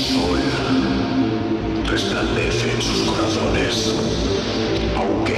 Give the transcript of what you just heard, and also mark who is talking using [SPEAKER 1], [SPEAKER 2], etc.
[SPEAKER 1] sol resplandece en sus corazones, aunque